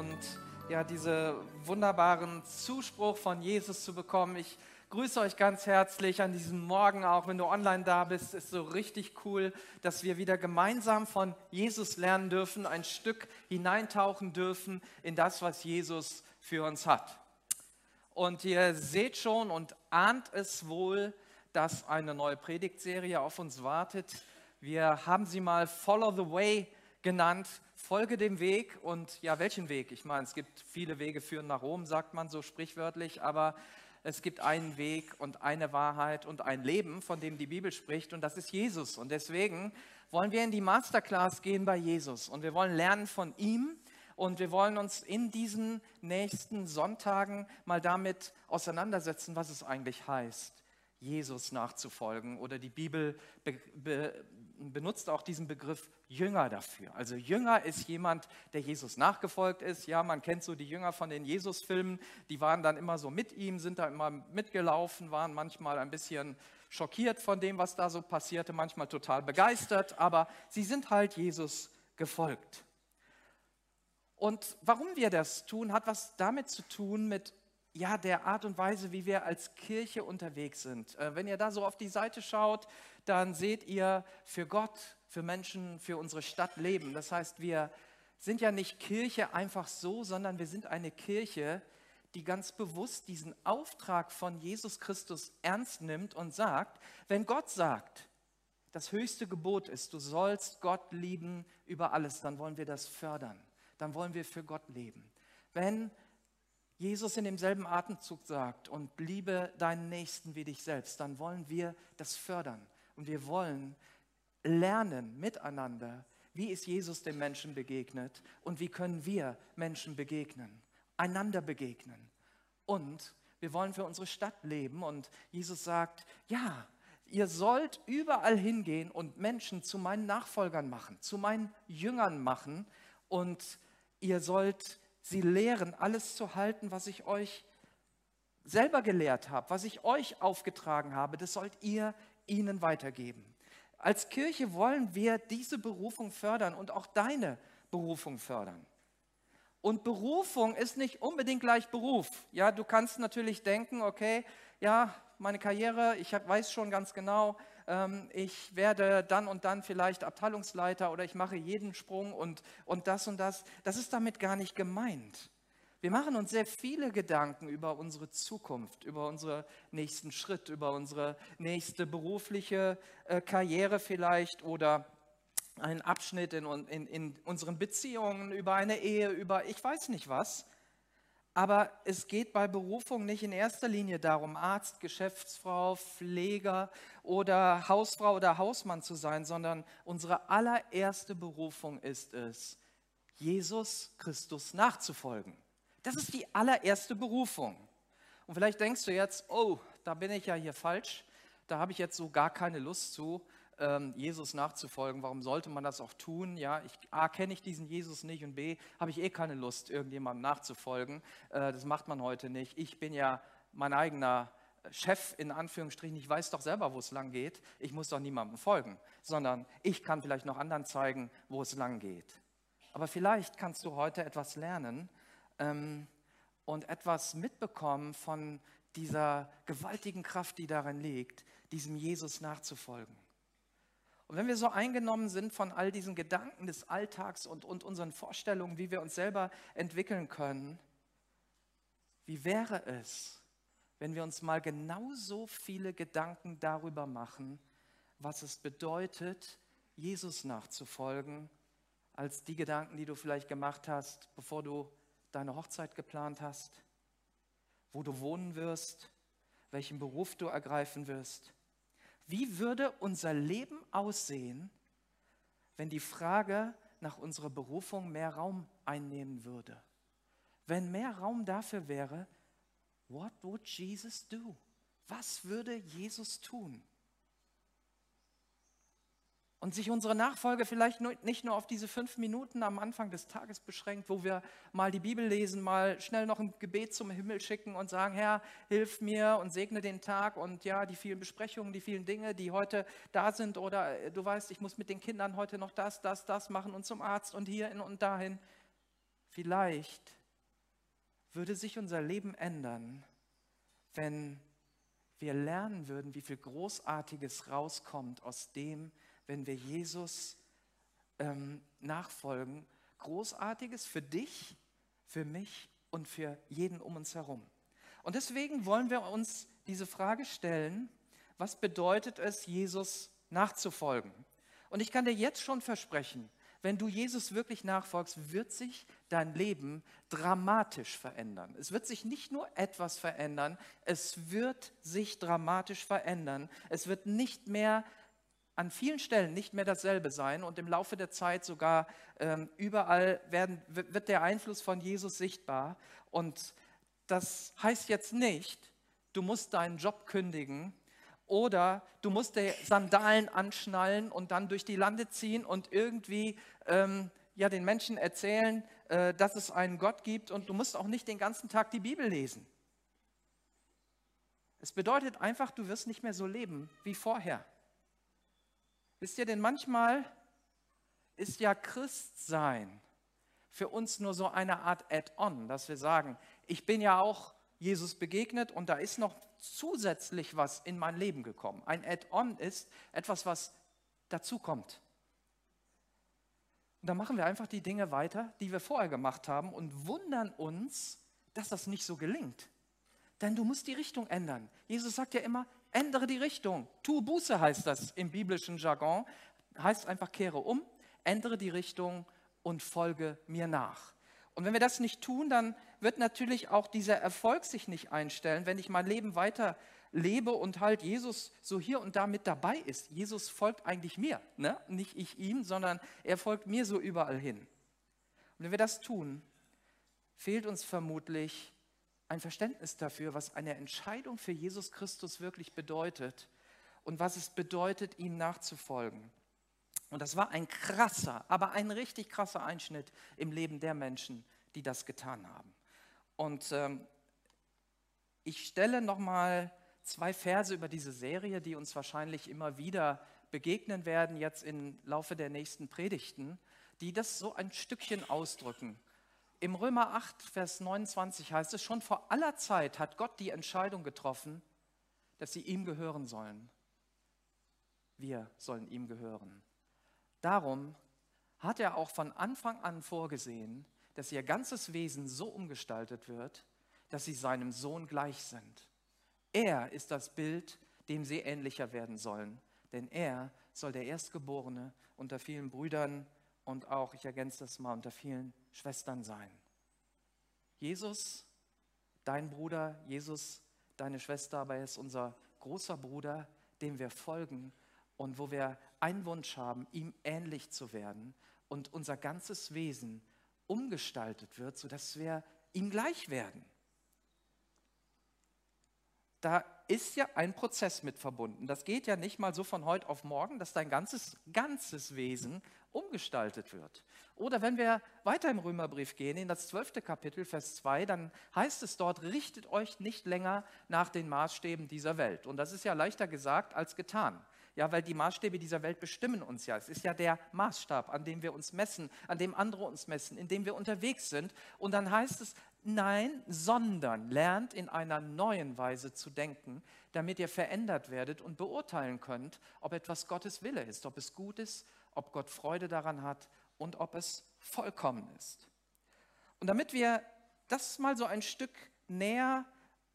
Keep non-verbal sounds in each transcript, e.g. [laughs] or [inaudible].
und ja, diese wunderbaren Zuspruch von Jesus zu bekommen. Ich grüße euch ganz herzlich an diesem Morgen, auch wenn du online da bist. Ist so richtig cool, dass wir wieder gemeinsam von Jesus lernen dürfen, ein Stück hineintauchen dürfen in das, was Jesus für uns hat. Und ihr seht schon und ahnt es wohl, dass eine neue Predigtserie auf uns wartet. Wir haben sie mal Follow the Way genannt. Folge dem Weg und ja, welchen Weg? Ich meine, es gibt viele Wege führen nach Rom, sagt man so sprichwörtlich, aber es gibt einen Weg und eine Wahrheit und ein Leben, von dem die Bibel spricht und das ist Jesus. Und deswegen wollen wir in die Masterclass gehen bei Jesus und wir wollen lernen von ihm und wir wollen uns in diesen nächsten Sonntagen mal damit auseinandersetzen, was es eigentlich heißt, Jesus nachzufolgen. Oder die Bibel be be benutzt auch diesen Begriff Jünger dafür. Also Jünger ist jemand, der Jesus nachgefolgt ist. Ja, man kennt so die Jünger von den Jesus-Filmen, die waren dann immer so mit ihm, sind da immer mitgelaufen, waren manchmal ein bisschen schockiert von dem, was da so passierte, manchmal total begeistert, aber sie sind halt Jesus gefolgt. Und warum wir das tun, hat was damit zu tun mit ja, der Art und Weise, wie wir als Kirche unterwegs sind. Äh, wenn ihr da so auf die Seite schaut, dann seht ihr für Gott, für Menschen, für unsere Stadt leben. Das heißt, wir sind ja nicht Kirche einfach so, sondern wir sind eine Kirche, die ganz bewusst diesen Auftrag von Jesus Christus ernst nimmt und sagt, wenn Gott sagt, das höchste Gebot ist, du sollst Gott lieben über alles, dann wollen wir das fördern dann wollen wir für Gott leben. Wenn Jesus in demselben Atemzug sagt, und liebe deinen Nächsten wie dich selbst, dann wollen wir das fördern. Und wir wollen lernen miteinander, wie ist Jesus dem Menschen begegnet und wie können wir Menschen begegnen, einander begegnen. Und wir wollen für unsere Stadt leben. Und Jesus sagt, ja, ihr sollt überall hingehen und Menschen zu meinen Nachfolgern machen, zu meinen Jüngern machen. Und ihr sollt sie lehren, alles zu halten, was ich euch selber gelehrt habe, was ich euch aufgetragen habe, das sollt ihr ihnen weitergeben. Als Kirche wollen wir diese Berufung fördern und auch deine Berufung fördern. Und Berufung ist nicht unbedingt gleich Beruf. Ja, du kannst natürlich denken, okay, ja, meine Karriere, ich weiß schon ganz genau, ähm, ich werde dann und dann vielleicht Abteilungsleiter oder ich mache jeden Sprung und, und das und das. Das ist damit gar nicht gemeint. Wir machen uns sehr viele Gedanken über unsere Zukunft, über unseren nächsten Schritt, über unsere nächste berufliche äh, Karriere vielleicht oder einen Abschnitt in, in, in unseren Beziehungen, über eine Ehe, über ich weiß nicht was. Aber es geht bei Berufung nicht in erster Linie darum, Arzt, Geschäftsfrau, Pfleger oder Hausfrau oder Hausmann zu sein, sondern unsere allererste Berufung ist es, Jesus Christus nachzufolgen. Das ist die allererste Berufung. Und vielleicht denkst du jetzt, oh, da bin ich ja hier falsch, da habe ich jetzt so gar keine Lust zu ähm, Jesus nachzufolgen. Warum sollte man das auch tun? Ja, ich, A, kenne ich diesen Jesus nicht und B, habe ich eh keine Lust, irgendjemandem nachzufolgen. Äh, das macht man heute nicht. Ich bin ja mein eigener Chef in Anführungsstrichen, ich weiß doch selber, wo es lang geht. Ich muss doch niemandem folgen, sondern ich kann vielleicht noch anderen zeigen, wo es lang geht. Aber vielleicht kannst du heute etwas lernen ähm, und etwas mitbekommen von dieser gewaltigen Kraft, die darin liegt, diesem Jesus nachzufolgen. Und wenn wir so eingenommen sind von all diesen Gedanken des Alltags und, und unseren Vorstellungen, wie wir uns selber entwickeln können, wie wäre es, wenn wir uns mal genauso viele Gedanken darüber machen, was es bedeutet, Jesus nachzufolgen, als die Gedanken, die du vielleicht gemacht hast, bevor du deine Hochzeit geplant hast, wo du wohnen wirst, welchen Beruf du ergreifen wirst wie würde unser Leben aussehen, wenn die Frage nach unserer Berufung mehr Raum einnehmen würde? Wenn mehr Raum dafür wäre, what would Jesus do? Was würde Jesus tun? Und sich unsere Nachfolge vielleicht nicht nur auf diese fünf Minuten am Anfang des Tages beschränkt, wo wir mal die Bibel lesen, mal schnell noch ein Gebet zum Himmel schicken und sagen, Herr, hilf mir und segne den Tag und ja, die vielen Besprechungen, die vielen Dinge, die heute da sind oder äh, du weißt, ich muss mit den Kindern heute noch das, das, das machen und zum Arzt und hierhin und dahin. vielleicht würde sich unser Leben ändern, wenn wir lernen würden, wie viel Großartiges rauskommt aus dem, wenn wir Jesus ähm, nachfolgen. Großartiges für dich, für mich und für jeden um uns herum. Und deswegen wollen wir uns diese Frage stellen, was bedeutet es, Jesus nachzufolgen? Und ich kann dir jetzt schon versprechen, wenn du Jesus wirklich nachfolgst, wird sich dein Leben dramatisch verändern. Es wird sich nicht nur etwas verändern, es wird sich dramatisch verändern. Es wird nicht mehr an vielen Stellen nicht mehr dasselbe sein und im Laufe der Zeit sogar ähm, überall werden, wird der Einfluss von Jesus sichtbar. Und das heißt jetzt nicht, du musst deinen Job kündigen oder du musst dir Sandalen anschnallen und dann durch die Lande ziehen und irgendwie ähm, ja, den Menschen erzählen, äh, dass es einen Gott gibt und du musst auch nicht den ganzen Tag die Bibel lesen. Es bedeutet einfach, du wirst nicht mehr so leben wie vorher. Wisst ihr, denn manchmal ist ja Christsein für uns nur so eine Art Add-on, dass wir sagen, ich bin ja auch Jesus begegnet und da ist noch zusätzlich was in mein Leben gekommen. Ein Add-on ist etwas, was dazukommt. Und dann machen wir einfach die Dinge weiter, die wir vorher gemacht haben und wundern uns, dass das nicht so gelingt. Denn du musst die Richtung ändern. Jesus sagt ja immer, ändere die Richtung. Tu Buße heißt das im biblischen Jargon. Heißt einfach, kehre um, ändere die Richtung und folge mir nach. Und wenn wir das nicht tun, dann wird natürlich auch dieser Erfolg sich nicht einstellen, wenn ich mein Leben weiter lebe und halt Jesus so hier und da mit dabei ist. Jesus folgt eigentlich mir, ne? nicht ich ihm, sondern er folgt mir so überall hin. Und wenn wir das tun, fehlt uns vermutlich ein Verständnis dafür, was eine Entscheidung für Jesus Christus wirklich bedeutet und was es bedeutet, ihm nachzufolgen. Und das war ein krasser, aber ein richtig krasser Einschnitt im Leben der Menschen, die das getan haben. Und ähm, ich stelle nochmal zwei Verse über diese Serie, die uns wahrscheinlich immer wieder begegnen werden, jetzt im Laufe der nächsten Predigten, die das so ein Stückchen ausdrücken. Im Römer 8, Vers 29 heißt es, schon vor aller Zeit hat Gott die Entscheidung getroffen, dass sie ihm gehören sollen. Wir sollen ihm gehören. Darum hat er auch von Anfang an vorgesehen, dass ihr ganzes Wesen so umgestaltet wird, dass sie seinem Sohn gleich sind. Er ist das Bild, dem sie ähnlicher werden sollen, denn er soll der Erstgeborene unter vielen Brüdern und auch, ich ergänze das mal, unter vielen Schwestern sein. Jesus, dein Bruder, Jesus, deine Schwester, aber er ist unser großer Bruder, dem wir folgen und wo wir einen Wunsch haben, ihm ähnlich zu werden und unser ganzes Wesen umgestaltet wird, sodass wir ihm gleich werden da ist ja ein Prozess mit verbunden. Das geht ja nicht mal so von heute auf morgen, dass dein ganzes, ganzes Wesen umgestaltet wird. Oder wenn wir weiter im Römerbrief gehen, in das zwölfte Kapitel, Vers 2, dann heißt es dort, richtet euch nicht länger nach den Maßstäben dieser Welt. Und das ist ja leichter gesagt als getan. Ja, weil die Maßstäbe dieser Welt bestimmen uns ja. Es ist ja der Maßstab, an dem wir uns messen, an dem andere uns messen, in dem wir unterwegs sind. Und dann heißt es, Nein, sondern lernt in einer neuen Weise zu denken, damit ihr verändert werdet und beurteilen könnt, ob etwas Gottes Wille ist, ob es gut ist, ob Gott Freude daran hat und ob es vollkommen ist. Und damit wir das mal so ein Stück näher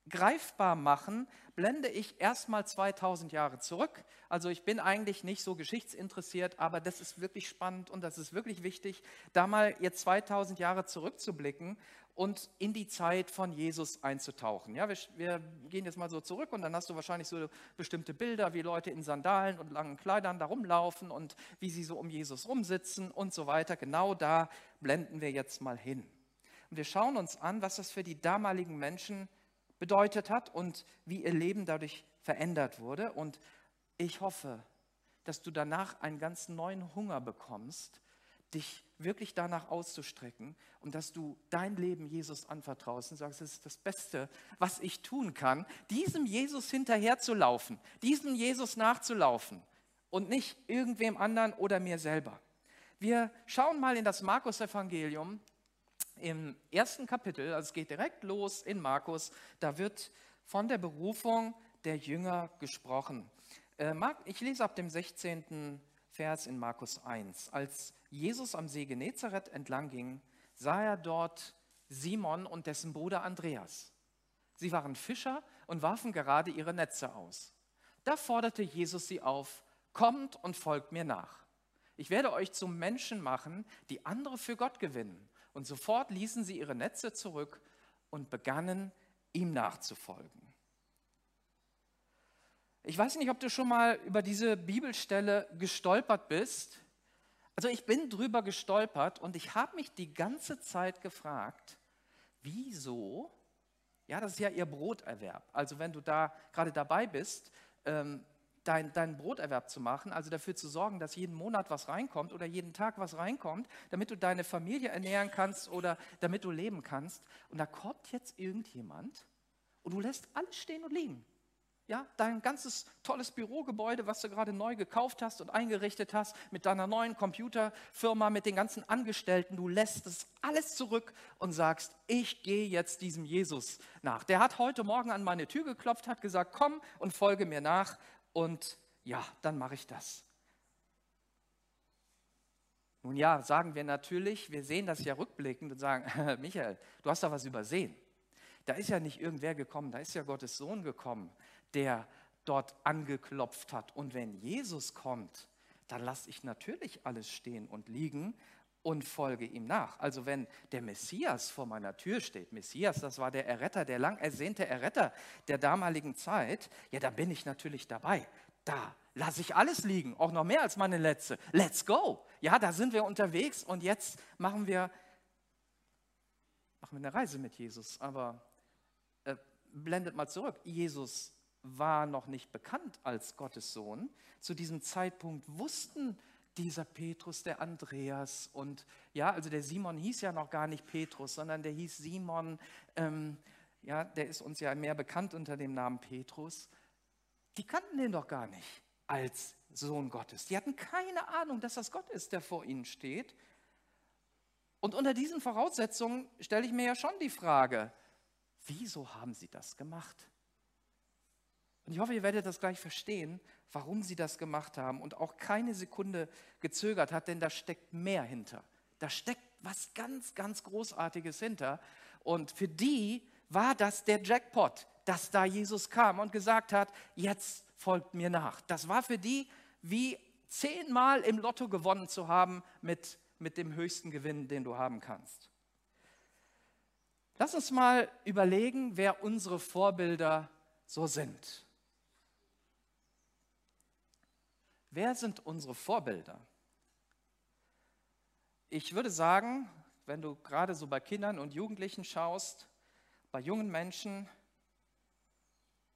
greifbar machen, blende ich erstmal 2000 Jahre zurück. Also ich bin eigentlich nicht so geschichtsinteressiert, aber das ist wirklich spannend und das ist wirklich wichtig, da mal jetzt 2000 Jahre zurückzublicken und in die Zeit von Jesus einzutauchen. Ja, wir, wir, gehen jetzt mal so zurück und dann hast du wahrscheinlich so bestimmte Bilder, wie Leute in Sandalen und langen Kleidern da rumlaufen und wie sie so um Jesus rumsitzen und so weiter. Genau da blenden wir jetzt mal hin. Und wir schauen uns an, was das für die damaligen Menschen bedeutet hat und wie ihr Leben dadurch verändert wurde. Und ich hoffe, dass du danach einen ganz neuen Hunger bekommst, dich wirklich danach auszustrecken und dass du dein Leben Jesus anvertraust und sagst, es ist das Beste, was ich tun kann, diesem Jesus hinterherzulaufen, diesem Jesus nachzulaufen und nicht irgendwem anderen oder mir selber. Wir schauen mal in das Markus-Evangelium im ersten Kapitel, also es geht direkt los in Markus, da wird von der Berufung der Jünger gesprochen. Äh, ich lese ab dem 16. Vers in Markus 1. Als Jesus am See Genezareth entlang ging, sah er dort Simon und dessen Bruder Andreas. Sie waren Fischer und warfen gerade ihre Netze aus. Da forderte Jesus sie auf, kommt und folgt mir nach. Ich werde euch zu Menschen machen, die andere für Gott gewinnen. Und sofort ließen sie ihre Netze zurück und begannen ihm nachzufolgen. Ich weiß nicht, ob du schon mal über diese Bibelstelle gestolpert bist. Also ich bin drüber gestolpert und ich habe mich die ganze Zeit gefragt, wieso, ja, das ist ja ihr Broterwerb. Also wenn du da gerade dabei bist, ähm, dein, deinen Broterwerb zu machen, also dafür zu sorgen, dass jeden Monat was reinkommt oder jeden Tag was reinkommt, damit du deine Familie ernähren kannst oder damit du leben kannst. Und da kommt jetzt irgendjemand und du lässt alles stehen und liegen. Ja, dein ganzes tolles Bürogebäude, was du gerade neu gekauft hast und eingerichtet hast, mit deiner neuen Computerfirma, mit den ganzen Angestellten, du lässt es alles zurück und sagst, ich gehe jetzt diesem Jesus nach. Der hat heute Morgen an meine Tür geklopft, hat gesagt, komm und folge mir nach und ja, dann mache ich das. Nun ja, sagen wir natürlich, wir sehen das ja rückblickend und sagen, [laughs] Michael, du hast da was übersehen. Da ist ja nicht irgendwer gekommen, da ist ja Gottes Sohn gekommen der dort angeklopft hat. Und wenn Jesus kommt, dann lasse ich natürlich alles stehen und liegen und folge ihm nach. Also wenn der Messias vor meiner Tür steht, Messias, das war der Erretter, der lang ersehnte Erretter der damaligen Zeit, ja, da bin ich natürlich dabei. Da lasse ich alles liegen, auch noch mehr als meine letzte. Let's go. Ja, da sind wir unterwegs und jetzt machen wir, machen wir eine Reise mit Jesus. Aber äh, blendet mal zurück. Jesus war noch nicht bekannt als Gottes Sohn. Zu diesem Zeitpunkt wussten dieser Petrus, der Andreas und ja, also der Simon hieß ja noch gar nicht Petrus, sondern der hieß Simon. Ähm, ja, der ist uns ja mehr bekannt unter dem Namen Petrus. Die kannten den doch gar nicht als Sohn Gottes. Die hatten keine Ahnung, dass das Gott ist, der vor ihnen steht. Und unter diesen Voraussetzungen stelle ich mir ja schon die Frage, wieso haben sie das gemacht? Und ich hoffe, ihr werdet das gleich verstehen, warum sie das gemacht haben und auch keine Sekunde gezögert hat, denn da steckt mehr hinter. Da steckt was ganz, ganz Großartiges hinter. Und für die war das der Jackpot, dass da Jesus kam und gesagt hat, jetzt folgt mir nach. Das war für die wie zehnmal im Lotto gewonnen zu haben mit, mit dem höchsten Gewinn, den du haben kannst. Lass uns mal überlegen, wer unsere Vorbilder so sind. Wer sind unsere Vorbilder? Ich würde sagen, wenn du gerade so bei Kindern und Jugendlichen schaust, bei jungen Menschen,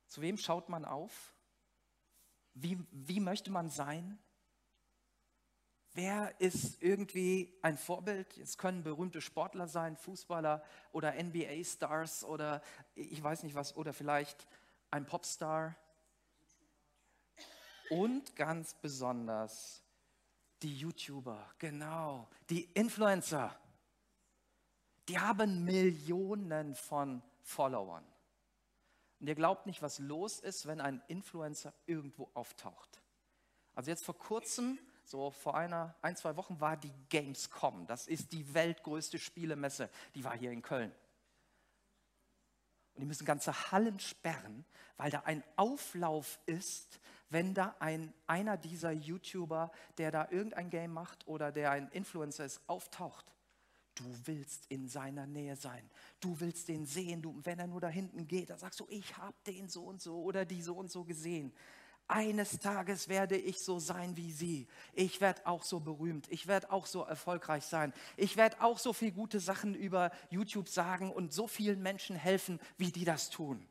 zu wem schaut man auf? Wie, wie möchte man sein? Wer ist irgendwie ein Vorbild? Es können berühmte Sportler sein, Fußballer oder NBA-Stars oder ich weiß nicht was, oder vielleicht ein Popstar und ganz besonders die YouTuber, genau, die Influencer. Die haben Millionen von Followern. Und ihr glaubt nicht, was los ist, wenn ein Influencer irgendwo auftaucht. Also jetzt vor kurzem, so vor einer, ein, zwei Wochen war die Gamescom. Das ist die weltgrößte Spielemesse. Die war hier in Köln. Und die müssen ganze Hallen sperren, weil da ein Auflauf ist wenn da ein, einer dieser YouTuber, der da irgendein Game macht oder der ein Influencer ist, auftaucht. Du willst in seiner Nähe sein. Du willst den sehen. Du, wenn er nur da hinten geht, dann sagst du, ich habe den so und so oder die so und so gesehen. Eines Tages werde ich so sein wie sie. Ich werde auch so berühmt. Ich werde auch so erfolgreich sein. Ich werde auch so viele gute Sachen über YouTube sagen und so vielen Menschen helfen, wie die das tun.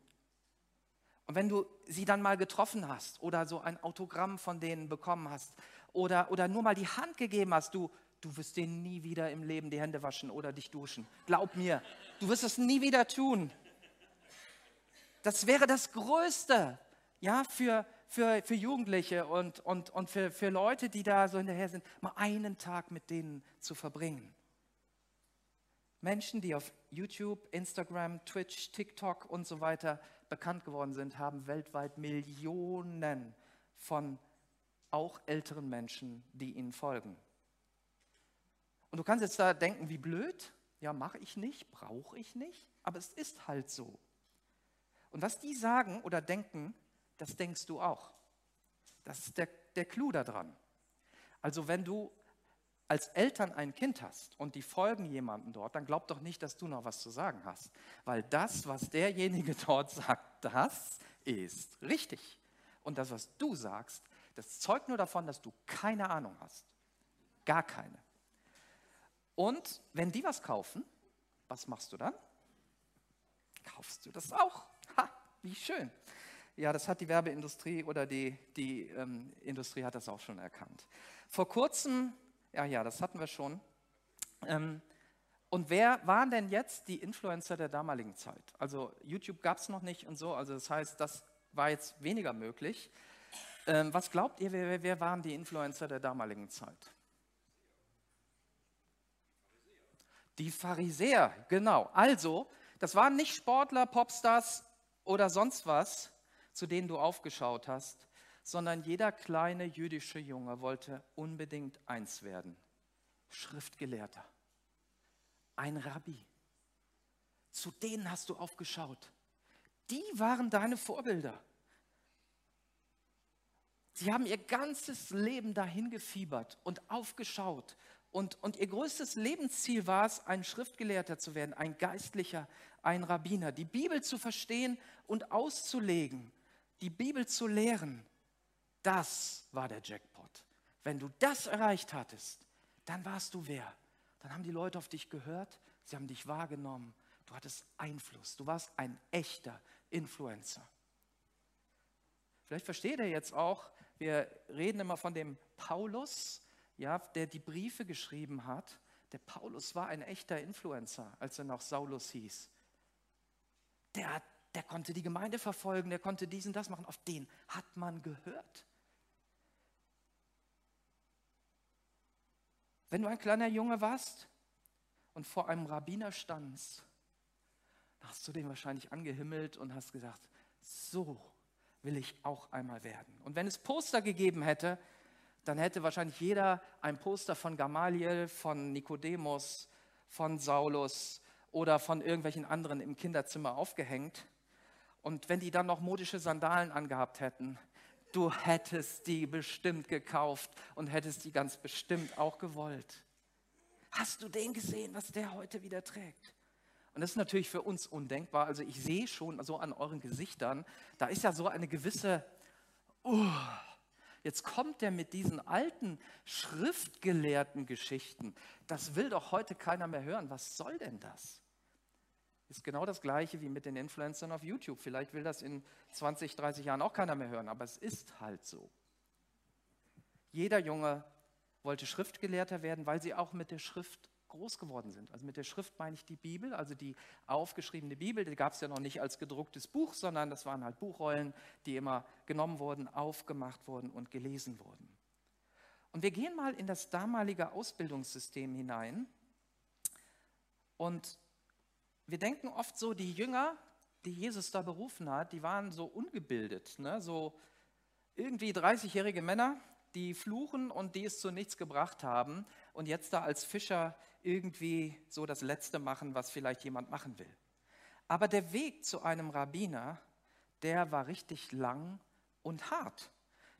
Und wenn du sie dann mal getroffen hast oder so ein Autogramm von denen bekommen hast oder, oder nur mal die Hand gegeben hast, du, du wirst denen nie wieder im Leben die Hände waschen oder dich duschen. Glaub mir, du wirst es nie wieder tun. Das wäre das Größte ja, für, für, für Jugendliche und, und, und für, für Leute, die da so hinterher sind, mal einen Tag mit denen zu verbringen. Menschen, die auf YouTube, Instagram, Twitch, TikTok und so weiter bekannt geworden sind, haben weltweit Millionen von auch älteren Menschen, die ihnen folgen. Und du kannst jetzt da denken, wie blöd. Ja, mache ich nicht, brauche ich nicht, aber es ist halt so. Und was die sagen oder denken, das denkst du auch. Das ist der, der Clou daran. Also wenn du als Eltern ein Kind hast und die folgen jemandem dort, dann glaub doch nicht, dass du noch was zu sagen hast. Weil das, was derjenige [laughs] dort sagt, das ist richtig. Und das, was du sagst, das zeugt nur davon, dass du keine Ahnung hast. Gar keine. Und wenn die was kaufen, was machst du dann? Kaufst du das auch? Ha, wie schön. Ja, das hat die Werbeindustrie oder die, die ähm, Industrie hat das auch schon erkannt. Vor kurzem, ja, ja, das hatten wir schon. Ähm, und wer waren denn jetzt die Influencer der damaligen Zeit? Also YouTube gab es noch nicht und so, also das heißt, das war jetzt weniger möglich. Ähm, was glaubt ihr, wer, wer waren die Influencer der damaligen Zeit? Die Pharisäer, genau. Also, das waren nicht Sportler, Popstars oder sonst was, zu denen du aufgeschaut hast, sondern jeder kleine jüdische Junge wollte unbedingt eins werden. Schriftgelehrter, ein Rabbi. Zu denen hast du aufgeschaut. Die waren deine Vorbilder. Sie haben ihr ganzes Leben dahin gefiebert und aufgeschaut. Und, und ihr größtes Lebensziel war es, ein Schriftgelehrter zu werden, ein Geistlicher, ein Rabbiner, die Bibel zu verstehen und auszulegen die Bibel zu lehren, das war der Jackpot. Wenn du das erreicht hattest, dann warst du wer? Dann haben die Leute auf dich gehört, sie haben dich wahrgenommen, du hattest Einfluss, du warst ein echter Influencer. Vielleicht versteht ihr jetzt auch, wir reden immer von dem Paulus, ja, der die Briefe geschrieben hat. Der Paulus war ein echter Influencer, als er noch Saulus hieß. Der der konnte die Gemeinde verfolgen, der konnte dies und das machen. Auf den hat man gehört. Wenn du ein kleiner Junge warst und vor einem Rabbiner standst, hast du den wahrscheinlich angehimmelt und hast gesagt, so will ich auch einmal werden. Und wenn es Poster gegeben hätte, dann hätte wahrscheinlich jeder ein Poster von Gamaliel, von Nikodemus, von Saulus oder von irgendwelchen anderen im Kinderzimmer aufgehängt. Und wenn die dann noch modische Sandalen angehabt hätten, du hättest die bestimmt gekauft und hättest die ganz bestimmt auch gewollt. Hast du den gesehen, was der heute wieder trägt? Und das ist natürlich für uns undenkbar. Also ich sehe schon so an euren Gesichtern, da ist ja so eine gewisse, uh, jetzt kommt der mit diesen alten schriftgelehrten Geschichten. Das will doch heute keiner mehr hören. Was soll denn das? Ist genau das gleiche wie mit den Influencern auf YouTube. Vielleicht will das in 20, 30 Jahren auch keiner mehr hören, aber es ist halt so. Jeder Junge wollte Schriftgelehrter werden, weil sie auch mit der Schrift groß geworden sind. Also mit der Schrift meine ich die Bibel, also die aufgeschriebene Bibel, die gab es ja noch nicht als gedrucktes Buch, sondern das waren halt Buchrollen, die immer genommen wurden, aufgemacht wurden und gelesen wurden. Und wir gehen mal in das damalige Ausbildungssystem hinein und wir denken oft so, die Jünger, die Jesus da berufen hat, die waren so ungebildet, ne? so irgendwie 30-jährige Männer, die fluchen und die es zu nichts gebracht haben und jetzt da als Fischer irgendwie so das Letzte machen, was vielleicht jemand machen will. Aber der Weg zu einem Rabbiner, der war richtig lang und hart.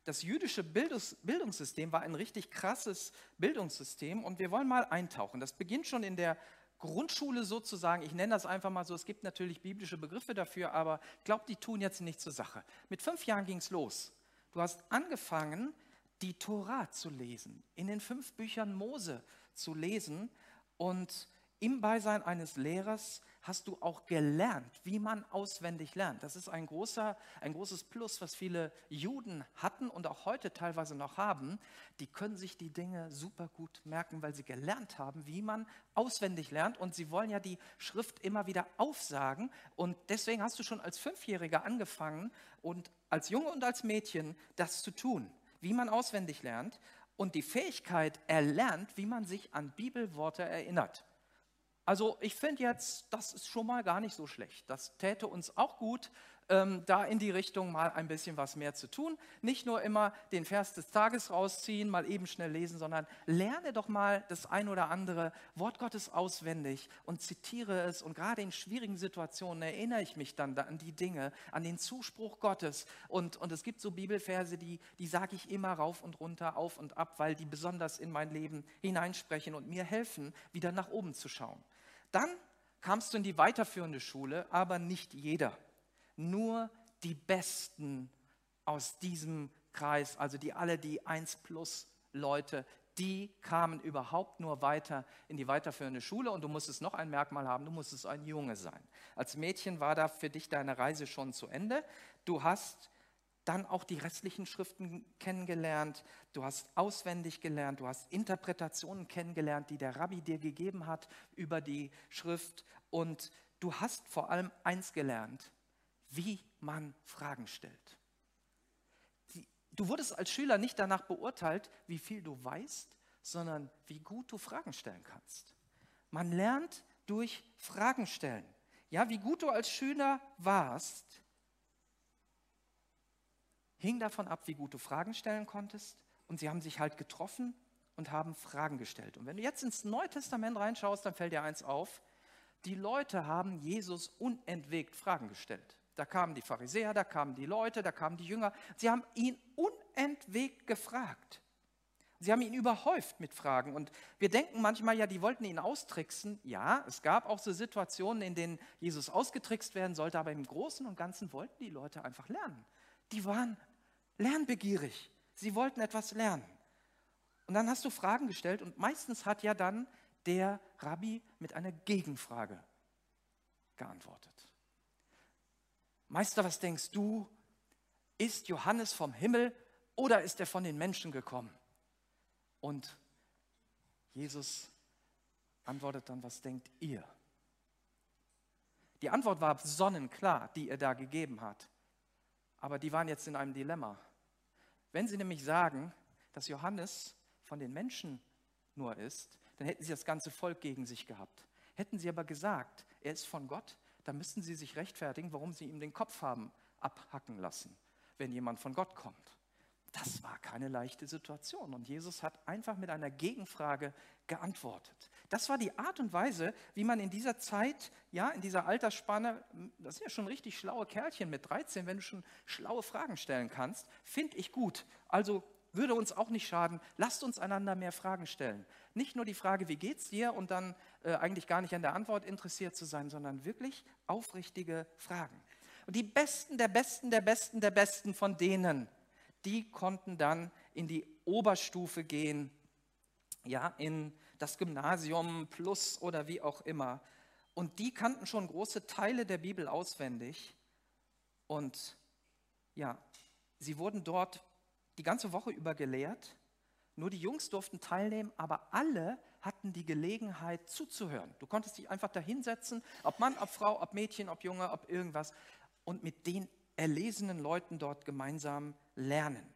Das jüdische Bildungssystem war ein richtig krasses Bildungssystem und wir wollen mal eintauchen. Das beginnt schon in der Grundschule sozusagen, ich nenne das einfach mal so, es gibt natürlich biblische Begriffe dafür, aber ich glaube, die tun jetzt nicht zur Sache. Mit fünf Jahren ging es los. Du hast angefangen, die Tora zu lesen, in den fünf Büchern Mose zu lesen und im Beisein eines Lehrers hast du auch gelernt, wie man auswendig lernt. Das ist ein, großer, ein großes Plus, was viele Juden hatten und auch heute teilweise noch haben. Die können sich die Dinge super gut merken, weil sie gelernt haben, wie man auswendig lernt. Und sie wollen ja die Schrift immer wieder aufsagen. Und deswegen hast du schon als Fünfjähriger angefangen und als Junge und als Mädchen das zu tun, wie man auswendig lernt und die Fähigkeit erlernt, wie man sich an Bibelworte erinnert. Also ich finde jetzt, das ist schon mal gar nicht so schlecht. Das täte uns auch gut, ähm, da in die Richtung mal ein bisschen was mehr zu tun. Nicht nur immer den Vers des Tages rausziehen, mal eben schnell lesen, sondern lerne doch mal das ein oder andere Wort Gottes auswendig und zitiere es. Und gerade in schwierigen Situationen erinnere ich mich dann an die Dinge, an den Zuspruch Gottes. Und, und es gibt so Bibelverse, die, die sage ich immer rauf und runter, auf und ab, weil die besonders in mein Leben hineinsprechen und mir helfen, wieder nach oben zu schauen. Dann kamst du in die weiterführende Schule, aber nicht jeder nur die Besten aus diesem Kreis, also die alle die 1 plus Leute, die kamen überhaupt nur weiter in die weiterführende Schule und du musstest noch ein Merkmal haben, du musstest ein Junge sein. Als Mädchen war da für dich deine Reise schon zu Ende. Du hast dann auch die restlichen Schriften kennengelernt, du hast auswendig gelernt, du hast Interpretationen kennengelernt, die der Rabbi dir gegeben hat über die Schrift und du hast vor allem eins gelernt, wie man Fragen stellt. Du wurdest als Schüler nicht danach beurteilt, wie viel du weißt, sondern wie gut du Fragen stellen kannst. Man lernt durch Fragen stellen. Ja, wie gut du als Schüler warst, hing davon ab, wie gut du Fragen stellen konntest. Und sie haben sich halt getroffen und haben Fragen gestellt. Und wenn du jetzt ins Neue Testament reinschaust, dann fällt dir eins auf. Die Leute haben Jesus unentwegt Fragen gestellt. Da kamen die Pharisäer, da kamen die Leute, da kamen die Jünger. Sie haben ihn unentwegt gefragt. Sie haben ihn überhäuft mit Fragen. Und wir denken manchmal, ja, die wollten ihn austricksen. Ja, es gab auch so Situationen, in denen Jesus ausgetrickst werden sollte, aber im Großen und Ganzen wollten die Leute einfach lernen. Die waren lernbegierig. Sie wollten etwas lernen. Und dann hast du Fragen gestellt und meistens hat ja dann der Rabbi mit einer Gegenfrage geantwortet. Meister, was denkst du? Ist Johannes vom Himmel oder ist er von den Menschen gekommen? Und Jesus antwortet dann, was denkt ihr? Die Antwort war sonnenklar, die er da gegeben hat. Aber die waren jetzt in einem Dilemma. Wenn sie nämlich sagen, dass Johannes von den Menschen nur ist, dann hätten sie das ganze Volk gegen sich gehabt. Hätten sie aber gesagt, er ist von Gott, da müssten sie sich rechtfertigen, warum sie ihm den Kopf haben abhacken lassen, wenn jemand von Gott kommt. Das war keine leichte Situation und Jesus hat einfach mit einer Gegenfrage geantwortet. Das war die Art und Weise, wie man in dieser Zeit, ja, in dieser Altersspanne, das sind ja schon richtig schlaue Kerlchen mit 13, wenn du schon schlaue Fragen stellen kannst, finde ich gut. Also würde uns auch nicht schaden. Lasst uns einander mehr Fragen stellen. Nicht nur die Frage, wie geht's dir und dann äh, eigentlich gar nicht an der Antwort interessiert zu sein, sondern wirklich aufrichtige Fragen. Und die Besten der Besten der Besten der Besten von denen, die konnten dann in die Oberstufe gehen, ja, in das Gymnasium plus oder wie auch immer. Und die kannten schon große Teile der Bibel auswendig. Und ja, sie wurden dort die ganze Woche über gelehrt. Nur die Jungs durften teilnehmen, aber alle hatten die Gelegenheit zuzuhören. Du konntest dich einfach da hinsetzen, ob Mann, ob Frau, ob Mädchen, ob Junge, ob irgendwas, und mit den erlesenen Leuten dort gemeinsam lernen.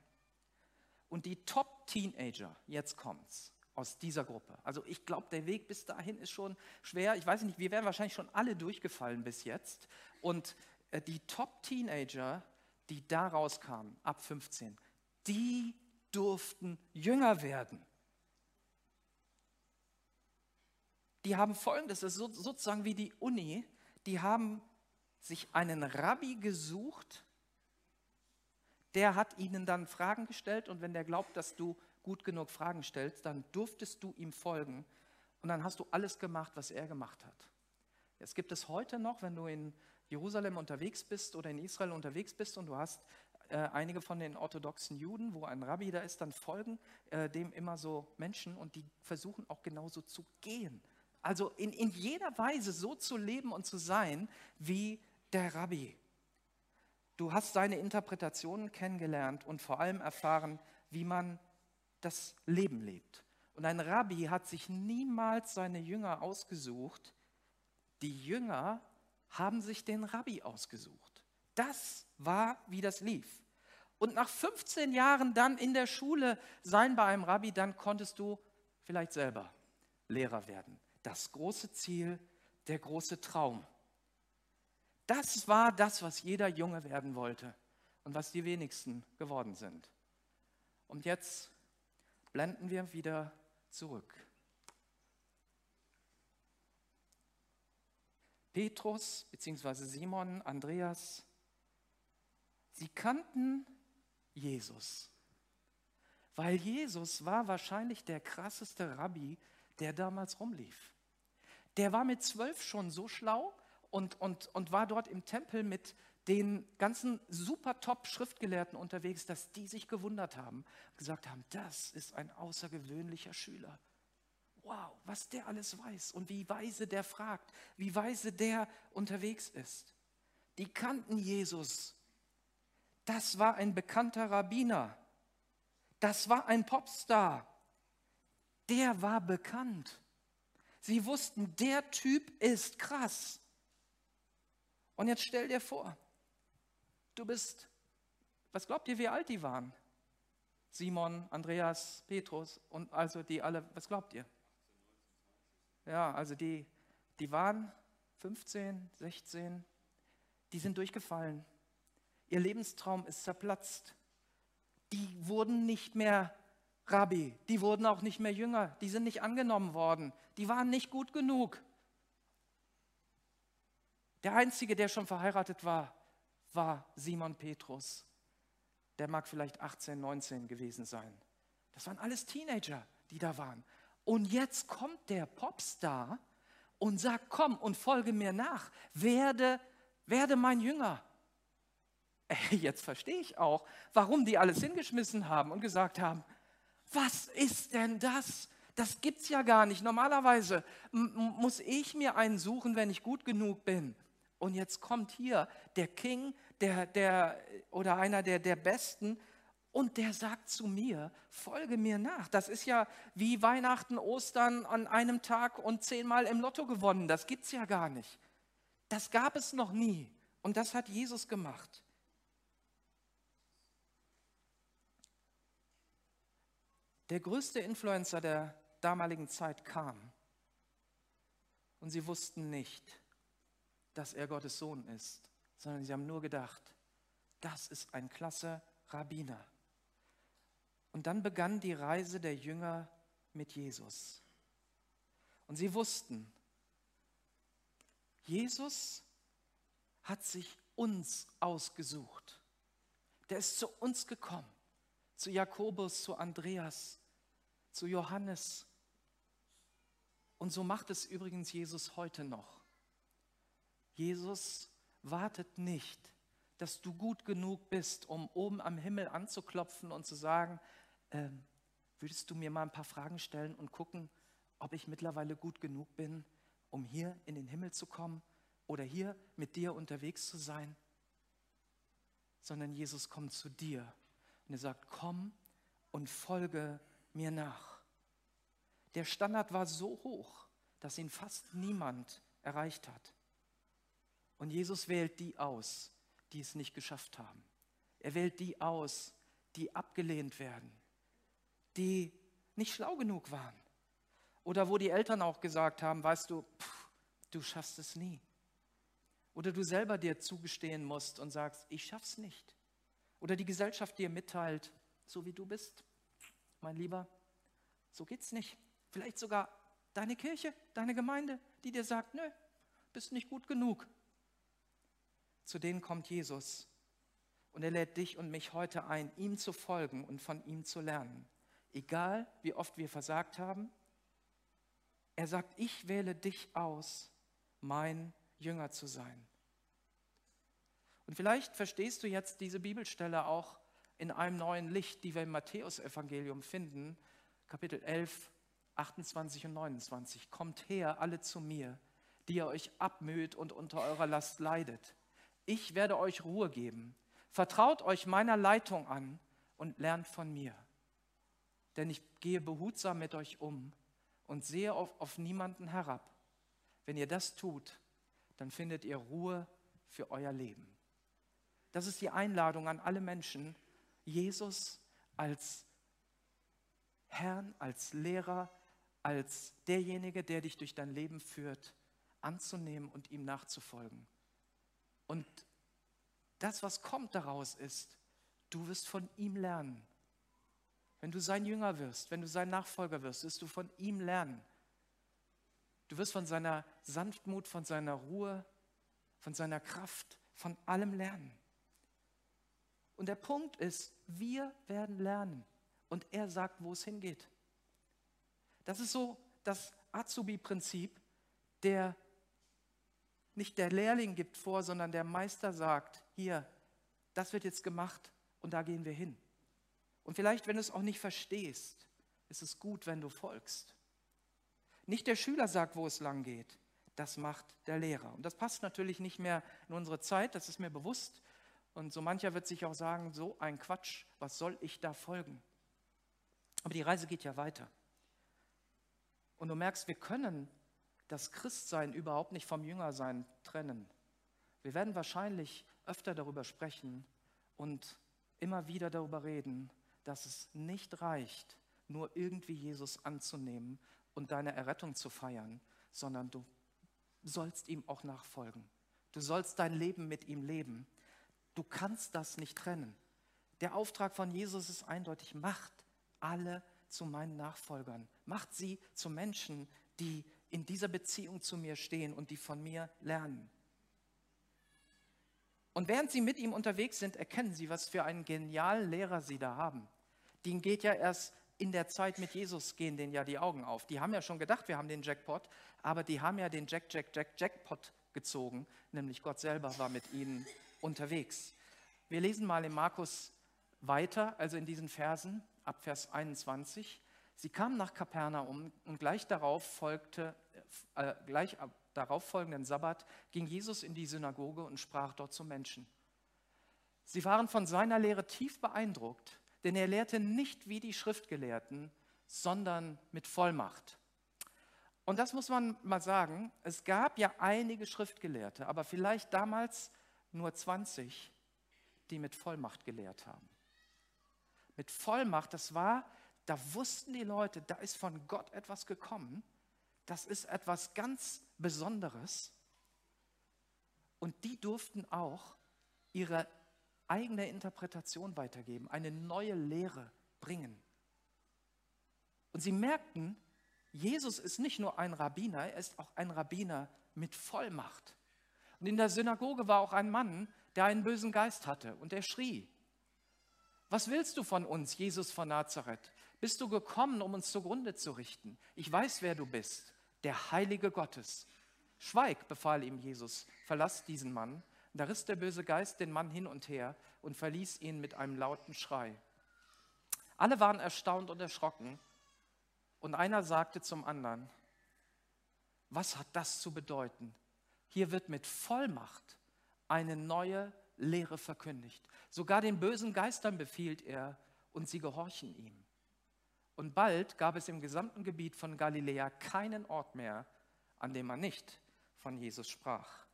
Und die Top-Teenager, jetzt kommt's, aus dieser Gruppe. Also ich glaube, der Weg bis dahin ist schon schwer. Ich weiß nicht, wir wären wahrscheinlich schon alle durchgefallen bis jetzt. Und äh, die Top-Teenager, die da rauskamen, ab 15, die durften jünger werden. Die haben folgendes, das ist sozusagen wie die Uni, die haben sich einen Rabbi gesucht, der hat ihnen dann Fragen gestellt und wenn der glaubt, dass du gut genug Fragen stellst, dann durftest du ihm folgen und dann hast du alles gemacht, was er gemacht hat. Es gibt es heute noch, wenn du in Jerusalem unterwegs bist oder in Israel unterwegs bist und du hast äh, einige von den orthodoxen Juden, wo ein Rabbi da ist, dann folgen äh, dem immer so Menschen und die versuchen auch genauso zu gehen. Also in, in jeder Weise so zu leben und zu sein wie der Rabbi. Du hast seine Interpretationen kennengelernt und vor allem erfahren, wie man das Leben lebt. Und ein Rabbi hat sich niemals seine Jünger ausgesucht. Die Jünger haben sich den Rabbi ausgesucht. Das war, wie das lief und nach 15 Jahren dann in der Schule sein bei einem Rabbi, dann konntest du vielleicht selber Lehrer werden. das große Ziel, der große Traum. Das war das, was jeder Junge werden wollte und was die wenigsten geworden sind. Und jetzt blenden wir wieder zurück. Petrus bzw. Simon, Andreas, sie kannten Jesus, weil Jesus war wahrscheinlich der krasseste Rabbi, der damals rumlief. Der war mit zwölf schon so schlau und, und, und war dort im Tempel mit den ganzen super top Schriftgelehrten unterwegs, dass die sich gewundert haben, gesagt haben, das ist ein außergewöhnlicher Schüler. Wow, was der alles weiß und wie weise der fragt, wie weise der unterwegs ist. Die kannten Jesus. Das war ein bekannter Rabbiner. Das war ein Popstar. Der war bekannt. Sie wussten, der Typ ist krass. Und jetzt stell dir vor, du bist, was glaubt ihr, wie alt die waren? Simon, Andreas, Petrus und also die alle, was glaubt ihr? Ja, also die, die waren 15, 16, die sind durchgefallen. Ihr Lebenstraum ist zerplatzt. Die wurden nicht mehr Rabbi, die wurden auch nicht mehr Jünger, die sind nicht angenommen worden, die waren nicht gut genug. Der Einzige, der schon verheiratet war, war Simon Petrus. Der mag vielleicht 18, 19 gewesen sein. Das waren alles Teenager, die da waren. Und jetzt kommt der Popstar und sagt, komm und folge mir nach, werde, werde mein Jünger. [laughs] Jetzt verstehe ich auch, warum die alles hingeschmissen haben und gesagt haben, was ist denn das? Das gibt's ja gar nicht. Normalerweise muss ich mir einen suchen, wenn ich gut genug bin. Und jetzt kommt hier der King, der, der, oder einer der, der Besten, und der sagt zu mir, folge mir nach. Das ist ja wie Weihnachten, Ostern an einem Tag und zehnmal im Lotto gewonnen. Das gibt's ja gar nicht. Das gab es noch nie. Und das hat Jesus gemacht. der größte Influencer der damaligen Zeit kam und sie wussten nicht, dass er Gottes Sohn ist, sondern sie haben nur gedacht, das ist ein klasse Rabbiner. Und dann begann die Reise der Jünger mit Jesus. Und sie wussten, Jesus hat sich uns ausgesucht. Der ist zu uns gekommen, zu Jakobus, zu Andreas, zu Johannes. Und so macht es übrigens Jesus heute noch. Jesus wartet nicht, dass du gut genug bist, um oben am Himmel anzuklopfen und zu sagen, äh, würdest du mir mal ein paar Fragen stellen und gucken, ob ich mittlerweile gut genug bin, um hier in den Himmel zu kommen oder hier mit dir unterwegs zu sein, sondern Jesus kommt zu dir und er sagt, komm und folge mir nach. Der Standard war so hoch, dass ihn fast niemand erreicht hat. Und Jesus wählt die aus, die es nicht geschafft haben. Er wählt die aus, die abgelehnt werden, die nicht schlau genug waren. Oder wo die Eltern auch gesagt haben, weißt du, pff, du schaffst es nie. Oder du selber dir zugestehen musst und sagst, ich schaff's nicht. Oder die Gesellschaft dir mitteilt, so wie du bist, mein Lieber, so geht's nicht. Vielleicht sogar deine Kirche, deine Gemeinde, die dir sagt, nö, bist nicht gut genug. Zu denen kommt Jesus und er lädt dich und mich heute ein, ihm zu folgen und von ihm zu lernen. Egal, wie oft wir versagt haben, er sagt, ich wähle dich aus, mein Jünger zu sein. Und vielleicht verstehst du jetzt diese Bibelstelle auch in einem neuen Licht, die wir im Matthäusevangelium finden, Kapitel 11, 28 und 29. Kommt her, alle zu mir, die ihr euch abmüht und unter eurer Last leidet. Ich werde euch Ruhe geben. Vertraut euch meiner Leitung an und lernt von mir. Denn ich gehe behutsam mit euch um und sehe auf, auf niemanden herab. Wenn ihr das tut, dann findet ihr Ruhe für euer Leben. Das ist die Einladung an alle Menschen, Jesus als Herrn, als Lehrer, als derjenige, der dich durch dein Leben führt, anzunehmen und ihm nachzufolgen. Und das, was kommt daraus, ist, du wirst von ihm lernen. Wenn du sein Jünger wirst, wenn du sein Nachfolger wirst, wirst du von ihm lernen. Du wirst von seiner Sanftmut, von seiner Ruhe, von seiner Kraft, von allem lernen. Und der Punkt ist, wir werden lernen und er sagt, wo es hingeht. Das ist so das Azubi-Prinzip, der nicht der Lehrling gibt vor, sondern der Meister sagt, hier, das wird jetzt gemacht und da gehen wir hin. Und vielleicht, wenn du es auch nicht verstehst, ist es gut, wenn du folgst. Nicht der Schüler sagt, wo es lang geht, das macht der Lehrer. Und das passt natürlich nicht mehr in unsere Zeit, das ist mir bewusst. Und so mancher wird sich auch sagen, so ein Quatsch, was soll ich da folgen? Aber die Reise geht ja weiter. Und du merkst, wir können das Christsein überhaupt nicht vom Jüngersein trennen. Wir werden wahrscheinlich öfter darüber sprechen und immer wieder darüber reden, dass es nicht reicht, nur irgendwie Jesus anzunehmen und deine Errettung zu feiern, sondern du sollst ihm auch nachfolgen. Du sollst dein Leben mit ihm leben. Du kannst das nicht trennen. Der Auftrag von Jesus ist eindeutig, macht alle zu meinen Nachfolgern. Macht sie zu Menschen, die in dieser Beziehung zu mir stehen und die von mir lernen. Und während sie mit ihm unterwegs sind, erkennen sie, was für einen genialen Lehrer sie da haben. Den geht ja erst in der Zeit mit Jesus, gehen denen ja die Augen auf. Die haben ja schon gedacht, wir haben den Jackpot, aber die haben ja den Jack, Jack, Jack, Jackpot gezogen, nämlich Gott selber war mit ihnen unterwegs. Wir lesen mal in Markus weiter, also in diesen Versen, ab Vers 21. Sie kamen nach Kapernaum und gleich darauf folgte, äh, gleich darauf folgenden Sabbat ging Jesus in die Synagoge und sprach dort zu Menschen. Sie waren von seiner Lehre tief beeindruckt, denn er lehrte nicht wie die Schriftgelehrten, sondern mit Vollmacht. Und das muss man mal sagen, es gab ja einige Schriftgelehrte, aber vielleicht damals nur 20, die mit Vollmacht gelehrt haben. Mit Vollmacht, das war, da wussten die Leute, da ist von Gott etwas gekommen, das ist etwas ganz Besonderes. Und die durften auch ihre eigene Interpretation weitergeben, eine neue Lehre bringen. Und sie merkten, Jesus ist nicht nur ein Rabbiner, er ist auch ein Rabbiner mit Vollmacht. Und in der Synagoge war auch ein Mann, der einen bösen Geist hatte und der schrie, was willst du von uns, Jesus von Nazareth? Bist du gekommen, um uns zugrunde zu richten? Ich weiß, wer du bist, der Heilige Gottes. Schweig, befahl ihm Jesus, verlass diesen Mann. Da riss der böse Geist den Mann hin und her und verließ ihn mit einem lauten Schrei. Alle waren erstaunt und erschrocken. Und einer sagte zum anderen, was hat das zu bedeuten? Hier wird mit Vollmacht eine neue Lehre verkündigt. Sogar den bösen Geistern befiehlt er und sie gehorchen ihm. Und bald gab es im gesamten Gebiet von Galiläa keinen Ort mehr, an dem man nicht von Jesus sprach.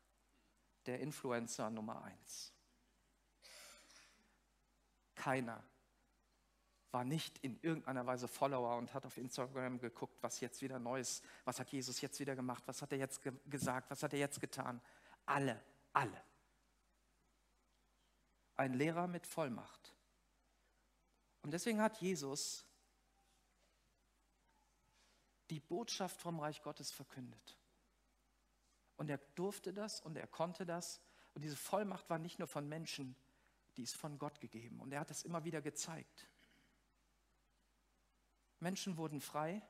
Der Influencer Nummer eins. Keiner war nicht in irgendeiner Weise Follower und hat auf Instagram geguckt, was jetzt wieder Neues, was hat Jesus jetzt wieder gemacht, was hat er jetzt ge gesagt, was hat er jetzt getan. Alle, alle. Ein Lehrer mit Vollmacht. Und deswegen hat Jesus die Botschaft vom Reich Gottes verkündet. Und er durfte das und er konnte das. Und diese Vollmacht war nicht nur von Menschen, die ist von Gott gegeben. Und er hat es immer wieder gezeigt. Menschen wurden frei,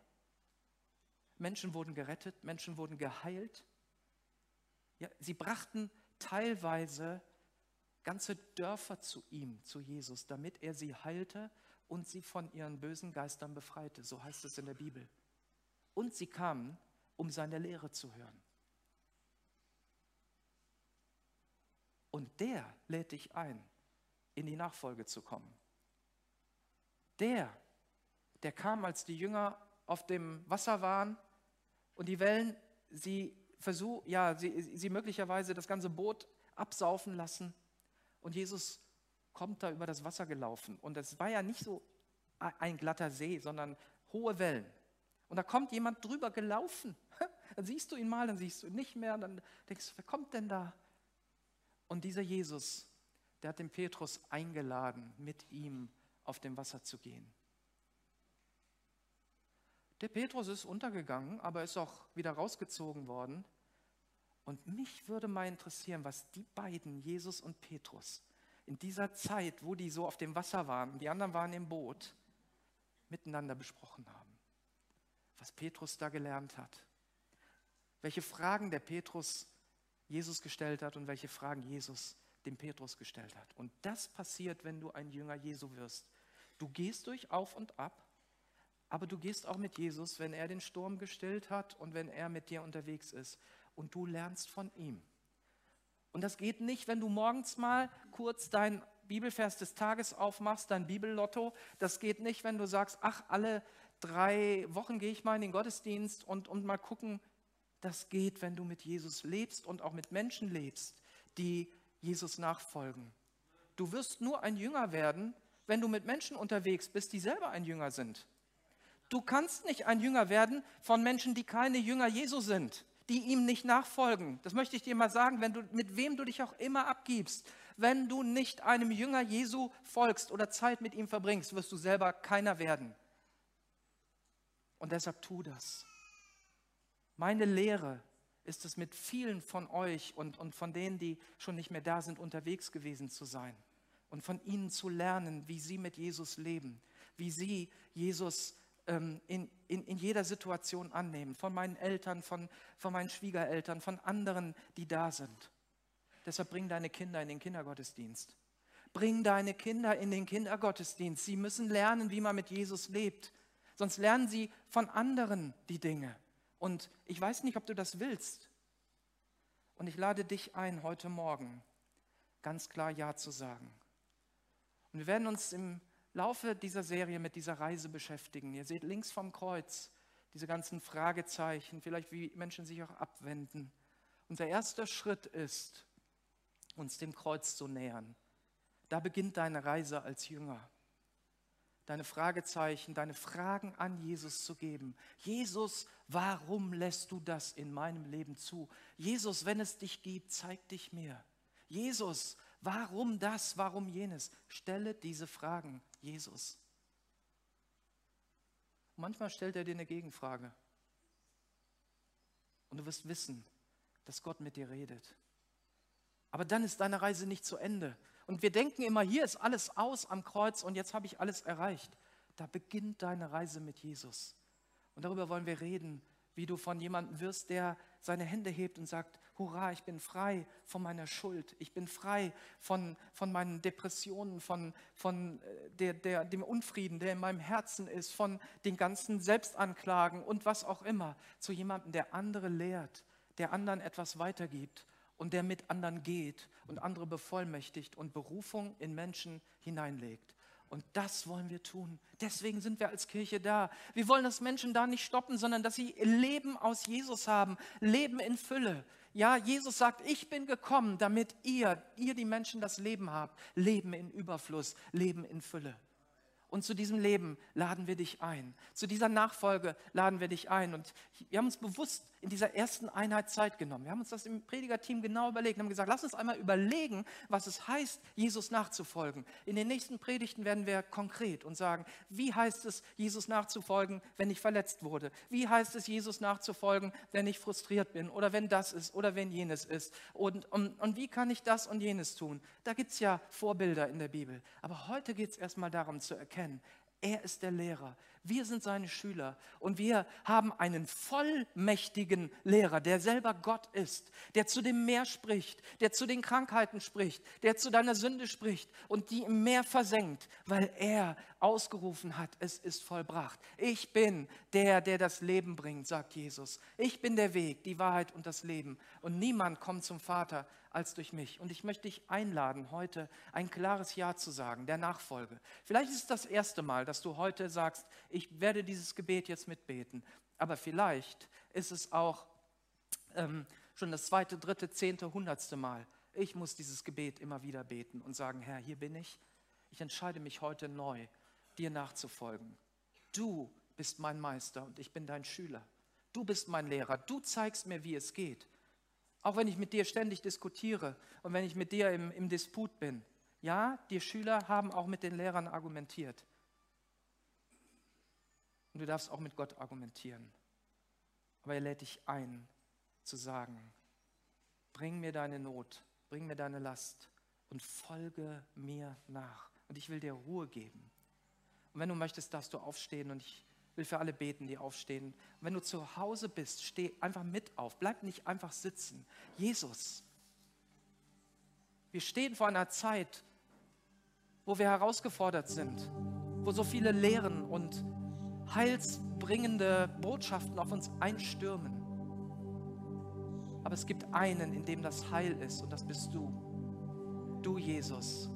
Menschen wurden gerettet, Menschen wurden geheilt. Ja, sie brachten teilweise ganze Dörfer zu ihm, zu Jesus, damit er sie heilte und sie von ihren bösen Geistern befreite. So heißt es in der Bibel und sie kamen, um seine Lehre zu hören. Und der lädt dich ein, in die Nachfolge zu kommen. Der, der kam, als die Jünger auf dem Wasser waren und die Wellen sie versuch, ja, sie, sie möglicherweise das ganze Boot absaufen lassen. Und Jesus kommt da über das Wasser gelaufen. Und es war ja nicht so ein glatter See, sondern hohe Wellen. Und da kommt jemand drüber gelaufen. [laughs] Dann siehst du ihn mal, dann siehst du ihn nicht mehr. Dann denkst du, wer kommt denn da? Und dieser Jesus, der hat den Petrus eingeladen, mit ihm auf dem Wasser zu gehen. Der Petrus ist untergegangen, aber ist auch wieder rausgezogen worden. Und mich würde mal interessieren, was die beiden, Jesus und Petrus, in dieser Zeit, wo die so auf dem Wasser waren, die anderen waren im Boot, miteinander besprochen haben. Was Petrus da gelernt hat. Welche Fragen der Petrus Jesus gestellt hat und welche Fragen Jesus dem Petrus gestellt hat. Und das passiert, wenn du ein Jünger Jesu wirst. Du gehst durch Auf und Ab aber du gehst auch mit Jesus, wenn er den Sturm gestillt hat und wenn er mit dir unterwegs ist. Und du lernst von ihm. Und das geht nicht, wenn du morgens mal kurz dein Bibelvers des Tages aufmachst, dein Bibellotto. Das geht nicht, wenn du sagst, ach, alle drei Wochen gehe ich mal in den Gottesdienst und, und mal gucken. Das geht, wenn du mit Jesus lebst und auch mit Menschen lebst, die Jesus nachfolgen. Du wirst nur ein Jünger werden, wenn du mit Menschen unterwegs bist, die selber ein Jünger sind. Du kannst nicht ein Jünger werden von Menschen, die keine Jünger Jesu sind, die ihm nicht nachfolgen. Das möchte ich dir mal sagen, wenn du, mit wem du dich auch immer abgibst. Wenn du nicht einem Jünger Jesu folgst oder Zeit mit ihm verbringst, wirst du selber keiner werden. Und deshalb tu das. Meine Lehre ist es, mit vielen von euch und, und von denen, die schon nicht mehr da sind, unterwegs gewesen zu sein und von ihnen zu lernen, wie sie mit Jesus leben, wie sie Jesus ähm, in, in, in jeder Situation annehmen, von meinen Eltern, von, von meinen Schwiegereltern, von anderen, die da sind. Deshalb bring deine Kinder in den Kindergottesdienst. Bring deine Kinder in den Kindergottesdienst. Sie müssen lernen, wie man mit Jesus lebt. Sonst lernen sie von anderen die Dinge. Und ich weiß nicht, ob du das willst. Und ich lade dich ein, heute Morgen ganz klar Ja zu sagen. Und wir werden uns im Laufe dieser Serie mit dieser Reise beschäftigen. Ihr seht links vom Kreuz diese ganzen Fragezeichen, vielleicht wie Menschen sich auch abwenden. Unser erster Schritt ist, uns dem Kreuz zu nähern. Da beginnt deine Reise als Jünger. Deine Fragezeichen, deine Fragen an Jesus zu geben. Jesus, warum lässt du das in meinem Leben zu? Jesus, wenn es dich gibt, zeig dich mir. Jesus, warum das, warum jenes? Stelle diese Fragen Jesus. Manchmal stellt er dir eine Gegenfrage. Und du wirst wissen, dass Gott mit dir redet. Aber dann ist deine Reise nicht zu Ende. Und wir denken immer, hier ist alles aus am Kreuz und jetzt habe ich alles erreicht. Da beginnt deine Reise mit Jesus. Und darüber wollen wir reden, wie du von jemandem wirst, der seine Hände hebt und sagt, hurra, ich bin frei von meiner Schuld, ich bin frei von, von meinen Depressionen, von, von äh, der, der, dem Unfrieden, der in meinem Herzen ist, von den ganzen Selbstanklagen und was auch immer, zu jemandem, der andere lehrt, der anderen etwas weitergibt und der mit anderen geht und andere bevollmächtigt und Berufung in Menschen hineinlegt. Und das wollen wir tun. Deswegen sind wir als Kirche da. Wir wollen, dass Menschen da nicht stoppen, sondern dass sie Leben aus Jesus haben, Leben in Fülle. Ja, Jesus sagt, ich bin gekommen, damit ihr, ihr die Menschen das Leben habt. Leben in Überfluss, Leben in Fülle. Und zu diesem Leben laden wir dich ein. Zu dieser Nachfolge laden wir dich ein. Und wir haben uns bewusst in dieser ersten Einheit Zeit genommen. Wir haben uns das im Predigerteam genau überlegt und haben gesagt, lass uns einmal überlegen, was es heißt, Jesus nachzufolgen. In den nächsten Predigten werden wir konkret und sagen, wie heißt es, Jesus nachzufolgen, wenn ich verletzt wurde? Wie heißt es, Jesus nachzufolgen, wenn ich frustriert bin oder wenn das ist oder wenn jenes ist? Und, und, und wie kann ich das und jenes tun? Da gibt es ja Vorbilder in der Bibel. Aber heute geht es erstmal darum zu erkennen, er ist der Lehrer. Wir sind seine Schüler und wir haben einen vollmächtigen Lehrer, der selber Gott ist, der zu dem Meer spricht, der zu den Krankheiten spricht, der zu deiner Sünde spricht und die im Meer versenkt, weil er ausgerufen hat, es ist vollbracht. Ich bin der, der das Leben bringt, sagt Jesus. Ich bin der Weg, die Wahrheit und das Leben. Und niemand kommt zum Vater als durch mich. Und ich möchte dich einladen, heute ein klares Ja zu sagen, der Nachfolge. Vielleicht ist es das erste Mal, dass du heute sagst, ich werde dieses Gebet jetzt mitbeten. Aber vielleicht ist es auch ähm, schon das zweite, dritte, zehnte, hundertste Mal. Ich muss dieses Gebet immer wieder beten und sagen, Herr, hier bin ich. Ich entscheide mich heute neu, dir nachzufolgen. Du bist mein Meister und ich bin dein Schüler. Du bist mein Lehrer. Du zeigst mir, wie es geht. Auch wenn ich mit dir ständig diskutiere und wenn ich mit dir im, im Disput bin. Ja, die Schüler haben auch mit den Lehrern argumentiert. Und du darfst auch mit Gott argumentieren. Aber er lädt dich ein, zu sagen, bring mir deine Not, bring mir deine Last und folge mir nach. Und ich will dir Ruhe geben. Und wenn du möchtest, darfst du aufstehen und ich will für alle beten, die aufstehen. Wenn du zu Hause bist, steh einfach mit auf. Bleib nicht einfach sitzen. Jesus, wir stehen vor einer Zeit, wo wir herausgefordert sind, wo so viele Lehren und heilsbringende Botschaften auf uns einstürmen. Aber es gibt einen, in dem das Heil ist, und das bist du. Du, Jesus.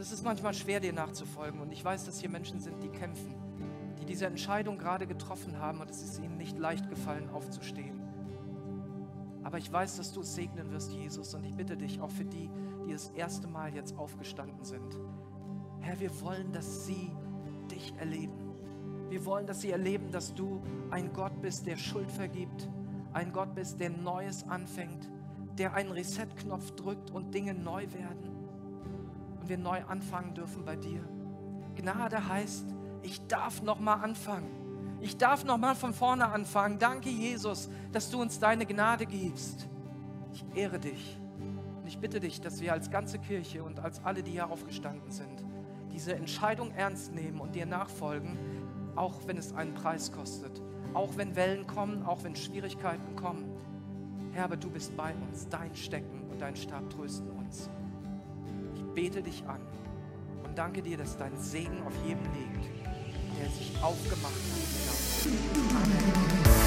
Und es ist manchmal schwer, dir nachzufolgen. Und ich weiß, dass hier Menschen sind, die kämpfen, die diese Entscheidung gerade getroffen haben und es ist ihnen nicht leicht gefallen, aufzustehen. Aber ich weiß, dass du es segnen wirst, Jesus. Und ich bitte dich auch für die, die das erste Mal jetzt aufgestanden sind. Herr, wir wollen, dass sie dich erleben. Wir wollen, dass sie erleben, dass du ein Gott bist, der Schuld vergibt, ein Gott bist, der Neues anfängt, der einen Reset-Knopf drückt und Dinge neu werden wir neu anfangen dürfen bei dir. Gnade heißt, ich darf noch mal anfangen. Ich darf noch mal von vorne anfangen. Danke Jesus, dass du uns deine Gnade gibst. Ich ehre dich und ich bitte dich, dass wir als ganze Kirche und als alle, die hier aufgestanden sind, diese Entscheidung ernst nehmen und dir nachfolgen, auch wenn es einen Preis kostet, auch wenn Wellen kommen, auch wenn Schwierigkeiten kommen. Herr, aber du bist bei uns, dein Stecken und dein Stab trösten uns. Bete dich an und danke dir, dass dein Segen auf jedem liegt, der sich aufgemacht hat. Amen.